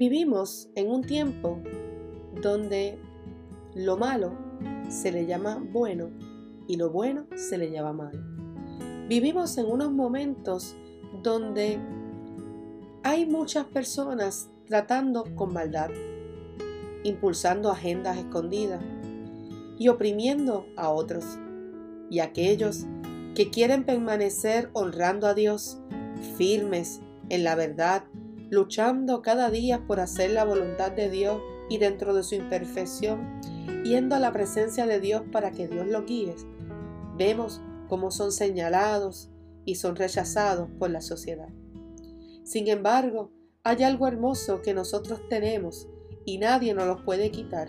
Vivimos en un tiempo donde lo malo se le llama bueno y lo bueno se le llama malo. Vivimos en unos momentos donde hay muchas personas tratando con maldad, impulsando agendas escondidas y oprimiendo a otros y aquellos que quieren permanecer honrando a Dios, firmes en la verdad luchando cada día por hacer la voluntad de Dios y dentro de su imperfección, yendo a la presencia de Dios para que Dios lo guíe, vemos cómo son señalados y son rechazados por la sociedad. Sin embargo, hay algo hermoso que nosotros tenemos y nadie nos lo puede quitar,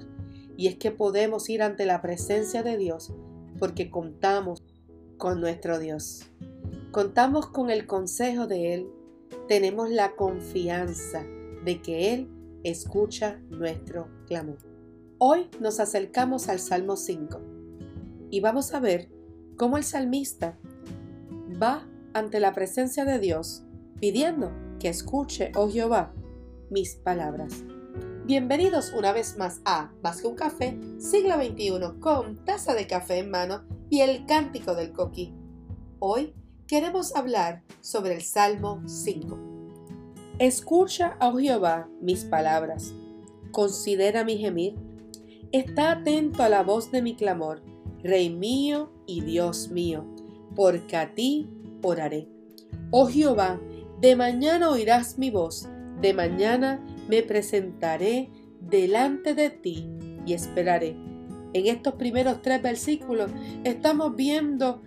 y es que podemos ir ante la presencia de Dios porque contamos con nuestro Dios. Contamos con el consejo de Él tenemos la confianza de que Él escucha nuestro clamor. Hoy nos acercamos al Salmo 5 y vamos a ver cómo el salmista va ante la presencia de Dios pidiendo que escuche, oh Jehová, mis palabras. Bienvenidos una vez más a Más que un café, siglo XXI, con taza de café en mano y el cántico del coquí. Hoy queremos hablar sobre el Salmo 5. Escucha, oh Jehová, mis palabras. Considera mi gemir. Está atento a la voz de mi clamor, Rey mío y Dios mío, porque a ti oraré. Oh Jehová, de mañana oirás mi voz, de mañana me presentaré delante de ti y esperaré. En estos primeros tres versículos estamos viendo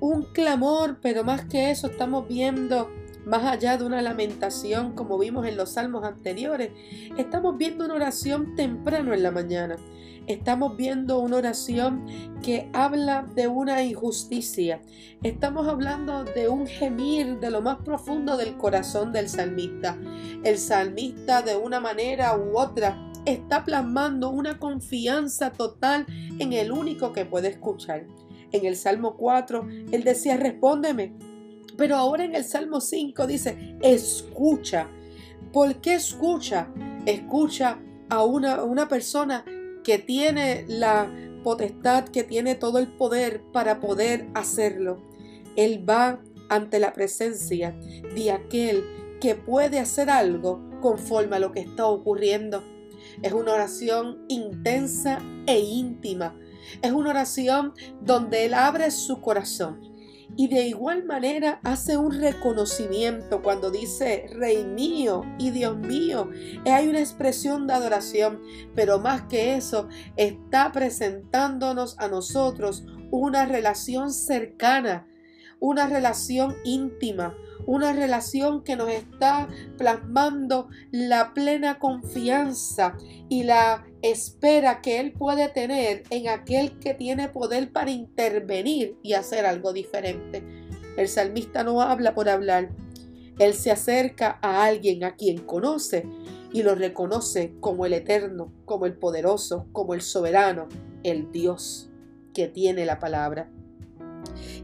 un clamor, pero más que eso estamos viendo más allá de una lamentación como vimos en los salmos anteriores, estamos viendo una oración temprano en la mañana. Estamos viendo una oración que habla de una injusticia. Estamos hablando de un gemir de lo más profundo del corazón del salmista. El salmista de una manera u otra está plasmando una confianza total en el único que puede escuchar. En el Salmo 4, él decía, respóndeme. Pero ahora en el Salmo 5 dice, escucha. ¿Por qué escucha? Escucha a una, una persona que tiene la potestad, que tiene todo el poder para poder hacerlo. Él va ante la presencia de aquel que puede hacer algo conforme a lo que está ocurriendo. Es una oración intensa e íntima es una oración donde Él abre su corazón y de igual manera hace un reconocimiento cuando dice Rey mío y Dios mío. Hay una expresión de adoración, pero más que eso, está presentándonos a nosotros una relación cercana, una relación íntima, una relación que nos está plasmando la plena confianza y la espera que Él puede tener en aquel que tiene poder para intervenir y hacer algo diferente. El salmista no habla por hablar. Él se acerca a alguien a quien conoce y lo reconoce como el eterno, como el poderoso, como el soberano, el Dios que tiene la palabra.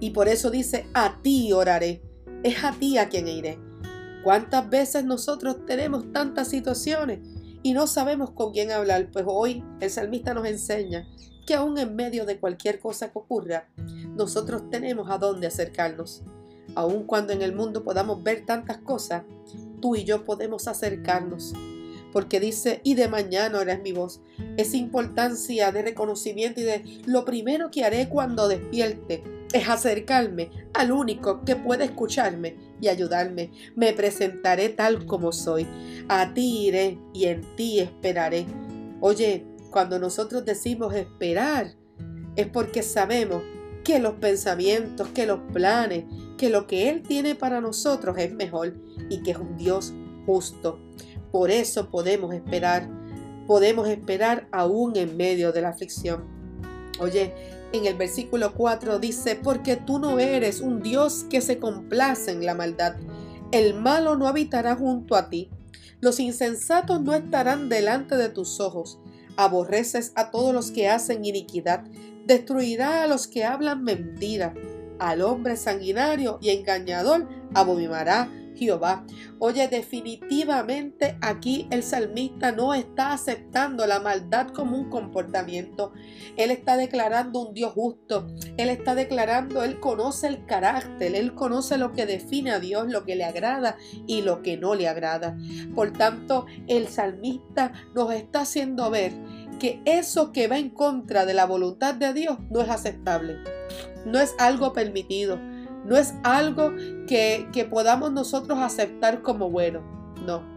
Y por eso dice, a ti oraré es a ti a quien iré. ¿Cuántas veces nosotros tenemos tantas situaciones y no sabemos con quién hablar? Pues hoy el salmista nos enseña que aún en medio de cualquier cosa que ocurra, nosotros tenemos a dónde acercarnos. Aun cuando en el mundo podamos ver tantas cosas, tú y yo podemos acercarnos. Porque dice, y de mañana eres mi voz. Esa importancia de reconocimiento y de lo primero que haré cuando despierte es acercarme al único que puede escucharme y ayudarme. Me presentaré tal como soy. A ti iré y en ti esperaré. Oye, cuando nosotros decimos esperar, es porque sabemos que los pensamientos, que los planes, que lo que Él tiene para nosotros es mejor y que es un Dios justo. Por eso podemos esperar, podemos esperar aún en medio de la aflicción. Oye, en el versículo 4 dice, porque tú no eres un Dios que se complace en la maldad. El malo no habitará junto a ti. Los insensatos no estarán delante de tus ojos. Aborreces a todos los que hacen iniquidad. Destruirá a los que hablan mentira. Al hombre sanguinario y engañador abominará Jehová. Oye, definitivamente aquí el salmista no está aceptando la maldad como un comportamiento. Él está declarando un Dios justo. Él está declarando, él conoce el carácter, él conoce lo que define a Dios, lo que le agrada y lo que no le agrada. Por tanto, el salmista nos está haciendo ver que eso que va en contra de la voluntad de Dios no es aceptable, no es algo permitido, no es algo que, podamos nosotros aceptar como bueno, no.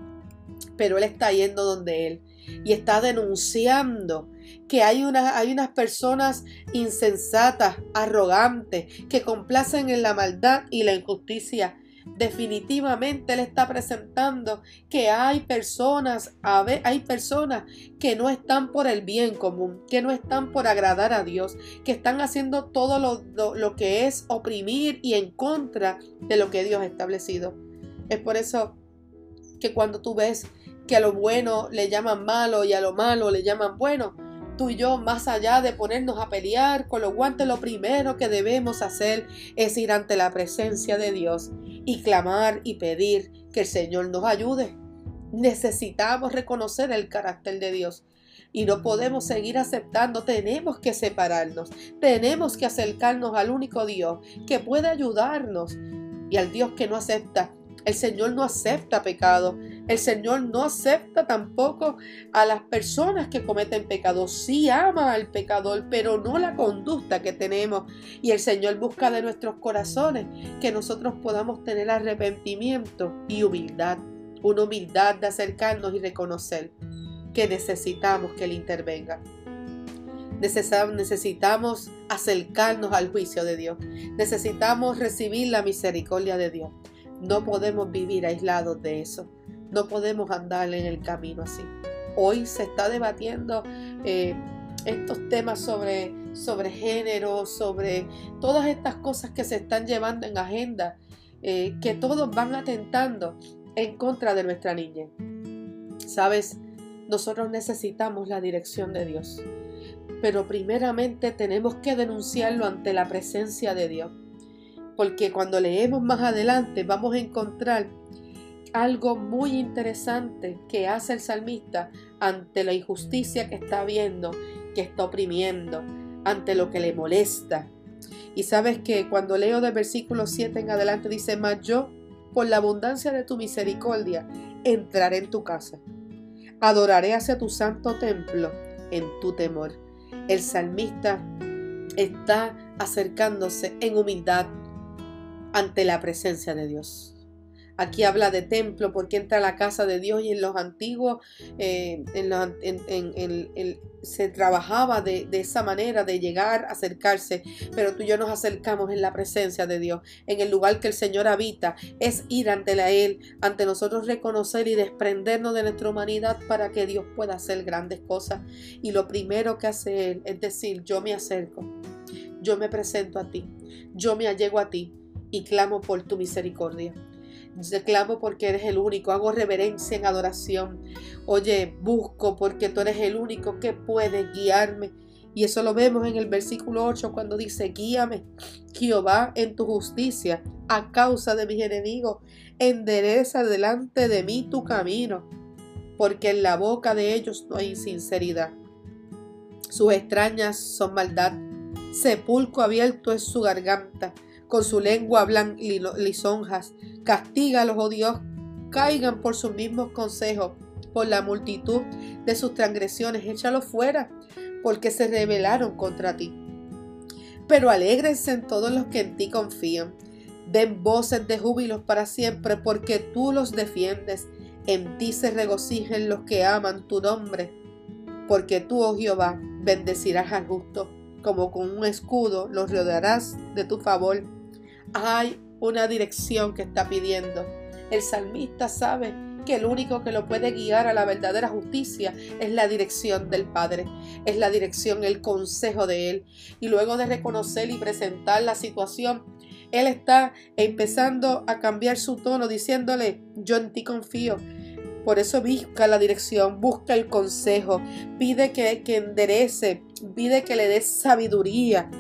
Pero Él está yendo donde Él y está denunciando que hay, hay unas personas insensatas, arrogantes, que complacen en la maldad y la injusticia definitivamente él está presentando que hay personas, hay personas que no están por el bien común, que no están por agradar a Dios, que están haciendo todo lo, lo que es oprimir y en contra de lo que Dios ha establecido. Es por eso que cuando tú ves que a lo bueno le llaman malo y a lo malo le llaman bueno, tú y yo, más allá de ponernos a pelear con los guantes, lo primero que debemos hacer es ir ante la presencia de Dios y clamar y pedir que el Señor nos ayude. Necesitamos reconocer el carácter de Dios y no podemos seguir aceptando, tenemos que separarnos, tenemos que acercarnos al único Dios que puede ayudarnos y al Dios que no acepta el Señor no acepta pecado. El Señor no acepta tampoco a las personas que cometen pecado. Sí ama al pecador, pero no la conducta que tenemos. Y el Señor busca de nuestros corazones que nosotros podamos tener arrepentimiento y humildad. Una humildad de acercarnos y reconocer que necesitamos que Él intervenga. Necesitamos acercarnos al juicio de Dios. Necesitamos recibir la misericordia de Dios. No podemos vivir aislados de eso. No podemos andar en el camino así. Hoy se está debatiendo eh, estos temas sobre, sobre género, sobre todas estas cosas que se están llevando en agenda, eh, que todos van atentando en contra de nuestra niña. Sabes, nosotros necesitamos la dirección de Dios, pero primeramente tenemos que denunciarlo ante la presencia de Dios porque cuando leemos más adelante vamos a encontrar algo muy interesante que hace el salmista ante la injusticia que está viendo, que está oprimiendo, ante lo que le molesta. Y sabes que cuando leo del versículo 7 en adelante dice, mas yo, por la abundancia de tu misericordia, entraré en tu casa. Adoraré hacia tu santo templo en tu temor. El salmista está acercándose en humildad, ante la presencia de Dios. Aquí habla de templo porque entra a la casa de Dios y en los antiguos eh, se trabajaba de, de, esa manera de llegar, acercarse, pero tú y yo nos acercamos en la presencia de Dios, en el lugar que el Señor habita, es ir ante la Él, ante nosotros reconocer y desprendernos de nuestra humanidad para que Dios pueda hacer grandes cosas. Y lo primero que hace Él es decir, yo me acerco, yo me presento a ti, yo me allego a ti y clamo por tu misericordia. Te clamo porque eres el único, hago reverencia en adoración. Oye, busco porque tú eres el único que puede guiarme. Y eso lo vemos en el versículo 8 cuando dice, guíame, Jehová, en tu justicia, a causa de mis enemigos, endereza delante de mí tu camino, porque en la boca de ellos no hay sinceridad. Sus extrañas son maldad, sepulcro abierto es su garganta con su lengua hablan lisonjas. Castígalos, oh Dios, caigan por sus mismos consejos, por la multitud de sus transgresiones, échalos fuera, porque se rebelaron contra ti. Pero alégrense en todos los que en ti confían. Den voces de júbilos para siempre, porque tú los defiendes. En ti se regocijen los que aman tu nombre, porque tú, oh Jehová, bendecirás al justo, como con un escudo los rodearás de tu favor hay una dirección que está pidiendo. El salmista sabe que el único que lo puede guiar a la verdadera justicia es la dirección del Padre, es la dirección, el consejo de Él. Y luego de reconocer y presentar la situación, Él está empezando a cambiar su tono diciéndole, yo en ti confío. Por eso busca la dirección, busca el consejo, pide que, que enderece, pide que le dé sabiduría,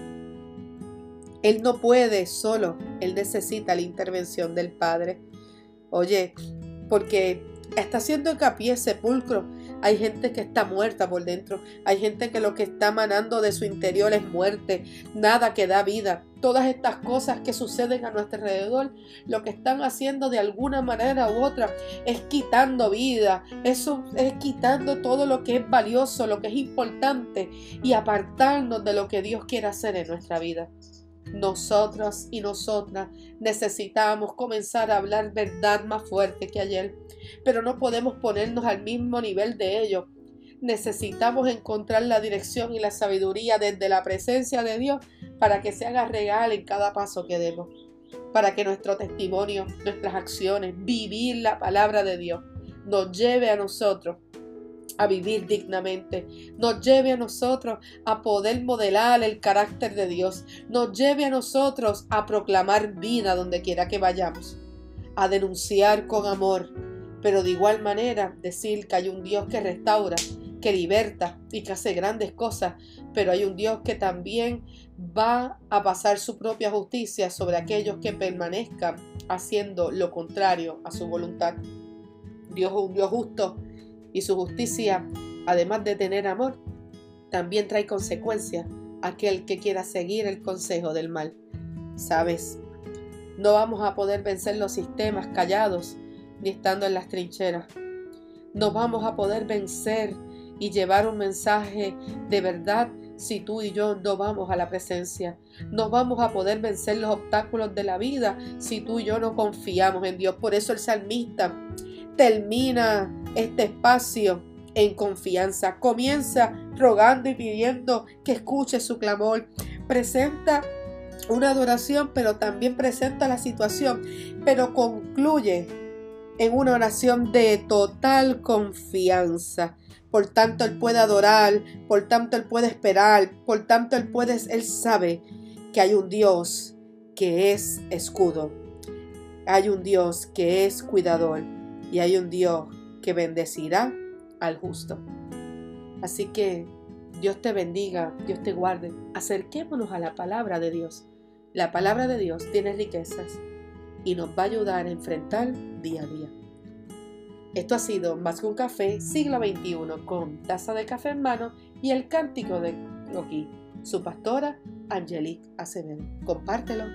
él no puede solo, Él necesita la intervención del Padre. Oye, porque está haciendo hincapié sepulcro hay gente que está muerta por dentro. Hay gente que lo que está manando de su interior es muerte. Nada que da vida. Todas estas cosas que suceden a nuestro alrededor, lo que están haciendo de alguna manera u otra es quitando vida. Eso es quitando todo lo que es valioso, lo que es importante y apartarnos de lo que Dios quiere hacer en nuestra vida. Nosotras y nosotras necesitamos comenzar a hablar verdad más fuerte que ayer, pero no podemos ponernos al mismo nivel de ellos. Necesitamos encontrar la dirección y la sabiduría desde la presencia de Dios para que se haga real en cada paso que demos, para que nuestro testimonio, nuestras acciones, vivir la palabra de Dios, nos lleve a nosotros a vivir dignamente, nos lleve a nosotros a poder modelar el carácter de Dios, nos lleve a nosotros a proclamar vida donde quiera que vayamos, a denunciar con amor, pero de igual manera decir que hay un Dios que restaura, que liberta y que hace grandes cosas, pero hay un Dios que también va a pasar su propia justicia sobre aquellos que permanezcan haciendo lo contrario a su voluntad. Dios es un Dios justo y su justicia, además de tener amor, también trae consecuencias a aquel que quiera seguir el consejo del mal. Sabes, no vamos a poder vencer los sistemas callados ni estando en las trincheras. No vamos a poder vencer y llevar un mensaje de verdad si tú y yo no vamos a la presencia. No vamos a poder vencer los obstáculos de la vida si tú y yo no confiamos en Dios. Por eso el salmista termina este espacio en confianza. Comienza rogando y pidiendo que escuche su clamor. Presenta una adoración, pero también presenta la situación, pero concluye en una oración de total confianza. Por tanto, Él puede adorar, por tanto, Él puede esperar, por tanto, Él puede, Él sabe que hay un Dios que es escudo. Hay un Dios que es cuidador y hay un Dios que bendecirá al justo. Así que Dios te bendiga, Dios te guarde. Acerquémonos a la palabra de Dios. La palabra de Dios tiene riquezas y nos va a ayudar a enfrentar día a día. Esto ha sido Más que un café, siglo XXI, con taza de café en mano y el cántico de Loki, su pastora Angelique Acevedo. Compártelo.